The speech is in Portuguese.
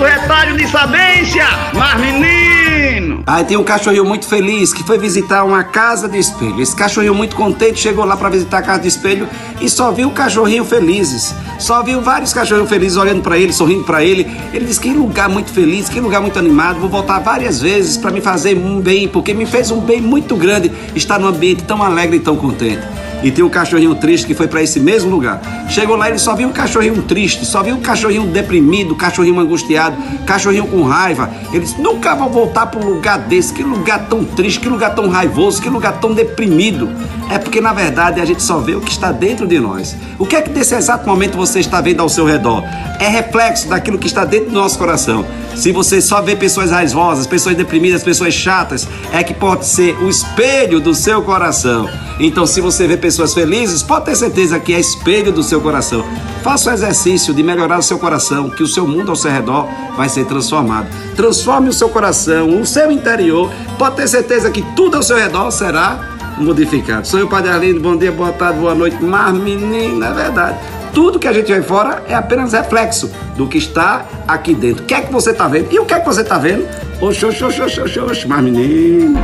do retalho de sabência, mas menino! Aí tem um cachorrinho muito feliz que foi visitar uma casa de espelho. Esse cachorrinho muito contente chegou lá para visitar a casa de espelho e só viu cachorrinho felizes. Só viu vários cachorrinhos felizes olhando para ele, sorrindo para ele. Ele disse: Que lugar muito feliz, que lugar muito animado. Vou voltar várias vezes para me fazer um bem, porque me fez um bem muito grande estar num ambiente tão alegre e tão contente. E tem um cachorrinho triste que foi para esse mesmo lugar. Chegou lá, ele só viu um cachorrinho triste, só viu um cachorrinho deprimido, cachorrinho angustiado, cachorrinho com raiva. Ele disse: Nunca vou voltar para um lugar desse. Que lugar tão triste, que lugar tão raivoso, que lugar tão deprimido. É porque na verdade a gente só vê o que está dentro de nós. O que é que nesse exato momento você está vendo ao seu redor? É reflexo daquilo que está dentro do nosso coração. Se você só vê pessoas raivosas, pessoas deprimidas, pessoas chatas, é que pode ser o espelho do seu coração. Então, se você vê pessoas felizes, pode ter certeza que é espelho do seu coração. Faça o exercício de melhorar o seu coração, que o seu mundo ao seu redor vai ser transformado. Transforme o seu coração, o seu interior. Pode ter certeza que tudo ao seu redor será modificado. Sou eu, Padre Arlindo. Bom dia, boa tarde, boa noite. Mas, menina, é verdade. Tudo que a gente vê fora é apenas reflexo do que está aqui dentro. O que é que você está vendo? E o que é que você está vendo? Oxe, oxe, oxe, oxe, oxe, mas menino.